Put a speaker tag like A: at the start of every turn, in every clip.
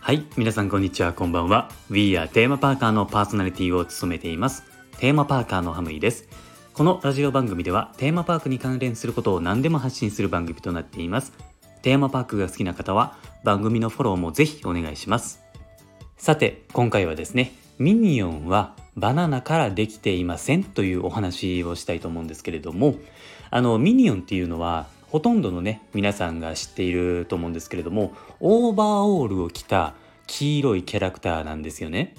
A: はい皆さんこんにちは。こんばんは。We are テーマパーカーのパーソナリティを務めています。テーマパーカーのハムイです。このラジオ番組ではテーマパークに関連することを何でも発信する番組となっています。テーマパークが好きな方は番組のフォローもぜひお願いします。さて今回はですねミニオンはバナナからできていませんというお話をしたいと思うんですけれどもあのミニオンっていうのはほとんどのね皆さんが知っていると思うんですけれどもオーバーオールを着た黄色いキャラクターなんですよね。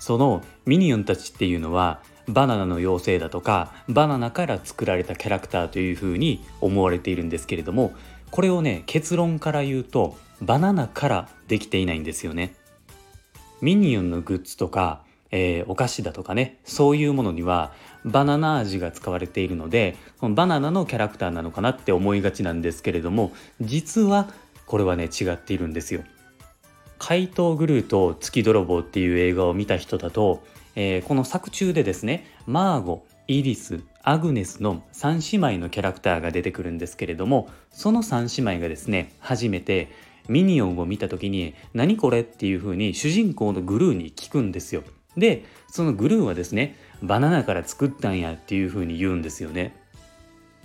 A: そのミニオンたちっていうのはバナナの妖精だとかバナナから作られたキャラクターというふうに思われているんですけれどもこれをね結論から言うとバナナからできていないんですよね。ミニオンのグッズとか、えー、お菓子だとかねそういうものにはバナナ味が使われているのでバナナのキャラクターなのかなって思いがちなんですけれども実はこれはね違っているんですよ。怪盗グルーと月泥棒っていう映画を見た人だと、えー、この作中でですねマーゴイリスアグネスの3姉妹のキャラクターが出てくるんですけれどもその3姉妹がですね初めてミニオンを見た時に「何これ?」っていう風に主人公のグルーに聞くんですよ。でそのグルーはですねバナナから作ったんやっていう風に言うんですよね。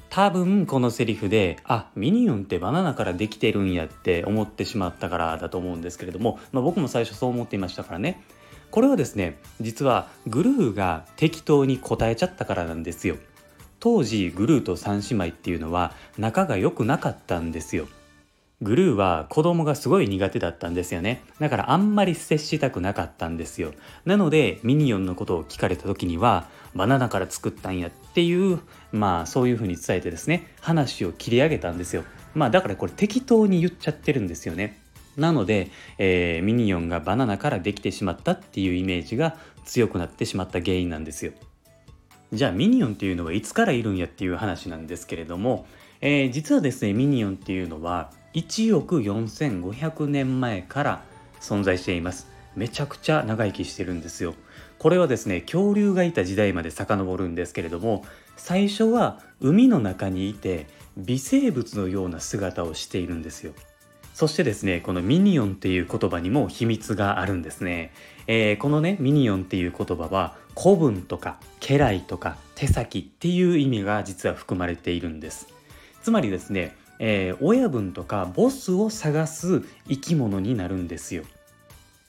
A: 多分このセリフであミニオンってバナナからできてるんやって思ってしまったからだと思うんですけれども、まあ、僕も最初そう思っていましたからね。これはですね実はグルーが適当に答えちゃったからなんですよ。当時グルーと3姉妹っていうのは仲が良くなかったんですよ。グルーは子供がすごい苦手だったんですよね。だからあんまり接したくなかったんですよ。なのでミニオンのことを聞かれた時にはバナナから作ったんやっていうまあそういうふうに伝えてですね話を切り上げたんですよ。まあだからこれ適当に言っちゃってるんですよね。なので、えー、ミニオンがバナナからできてしまったっていうイメージが強くなってしまった原因なんですよ。じゃあミニオンっていうのはいつからいるんやっていう話なんですけれども、えー、実はですねミニオンっていうのは1億4500年前から存在しています。めちゃくちゃ長生きしてるんですよ。これはですね恐竜がいた時代まで遡るんですけれども最初は海の中にいて微生物のような姿をしているんですよ。そしてですねこのミニオンっていう言葉にも秘密があるんですね、えー、このねミニオンっていう言葉は古文とか家来とか手先っていう意味が実は含まれているんです。つまりですねえー、親分とかボスを探す生き物になるんですよ。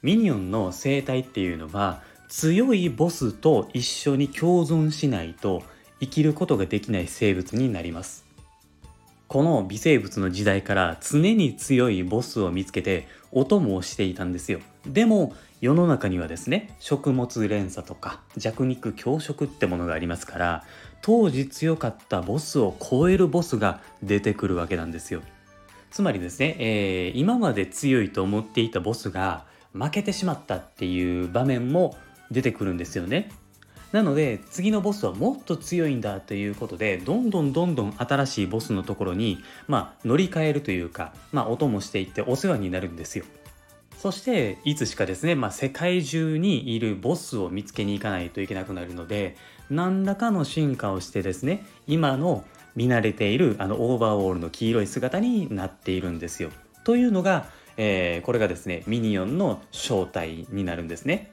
A: ミニオンの生態っていうのは強いボスと一緒に共存しないと生きることができない生物になります。この微生物の時代から常に強いボスを見つけてお供をしていたんですよ。でも世の中にはですね食物連鎖とか弱肉強食ってものがありますから当時強かったボスを超えるボスが出てくるわけなんですよつまりですね、えー、今まで強いと思っていたボスが負けてしまったっていう場面も出てくるんですよねなので次のボスはもっと強いんだということでどんどんどんどん新しいボスのところに、まあ、乗り換えるというか、まあ、お供していってお世話になるんですよそしていつしかですね、まあ、世界中にいるボスを見つけに行かないといけなくなるので何らかの進化をしてですね今の見慣れているあのオーバーオールの黄色い姿になっているんですよ。というのが、えー、これがですねミニオンの正体になるんですね。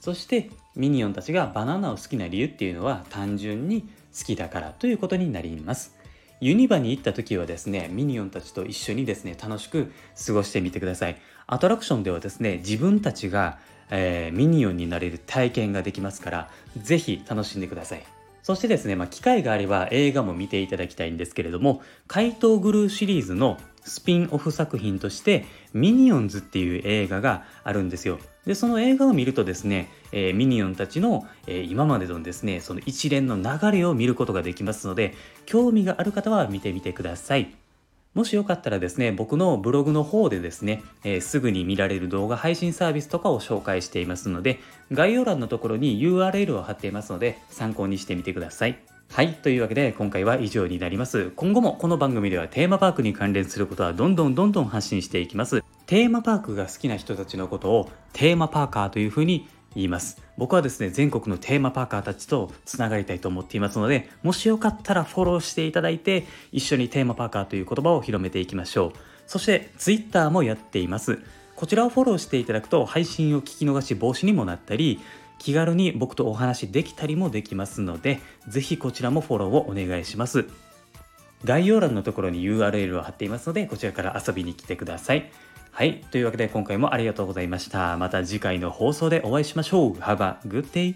A: そしてミニオンたちがバナナを好きな理由っていうのは単純に好きだからということになります。ユニバに行った時はですね、ミニオンたちと一緒にですね、楽しく過ごしてみてください。アトラクションではですね、自分たちが、えー、ミニオンになれる体験ができますから、是非楽しんでください。そしてですね、まあ、機会があれば映画も見ていただきたいんですけれども、怪盗グルーシリーズのスピンオフ作品として、ミニオンズっていう映画があるんですよ。で、その映画を見るとですね、えー、ミニオンたちの、えー、今までのですね、その一連の流れを見ることができますので、興味がある方は見てみてください。もしよかったらですね、僕のブログの方でですね、えー、すぐに見られる動画配信サービスとかを紹介していますので、概要欄のところに URL を貼っていますので、参考にしてみてください。はい。というわけで、今回は以上になります。今後もこの番組ではテーマパークに関連することはどんどんどんどん発信していきます。テーマパークが好きな人たちのことをテーマパーカーというふうに言います。僕はですね全国のテーマパーカーたちとつながりたいと思っていますのでもしよかったらフォローしていただいて一緒にテーマパーカーという言葉を広めていきましょう。そして Twitter もやっています。こちらをフォローしていただくと配信を聞き逃し防止にもなったり気軽に僕とお話できたりもできますのでぜひこちらもフォローをお願いします。概要欄のところに URL を貼っていますのでこちらから遊びに来てください。はい。というわけで今回もありがとうございました。また次回の放送でお会いしましょう。Have a good day!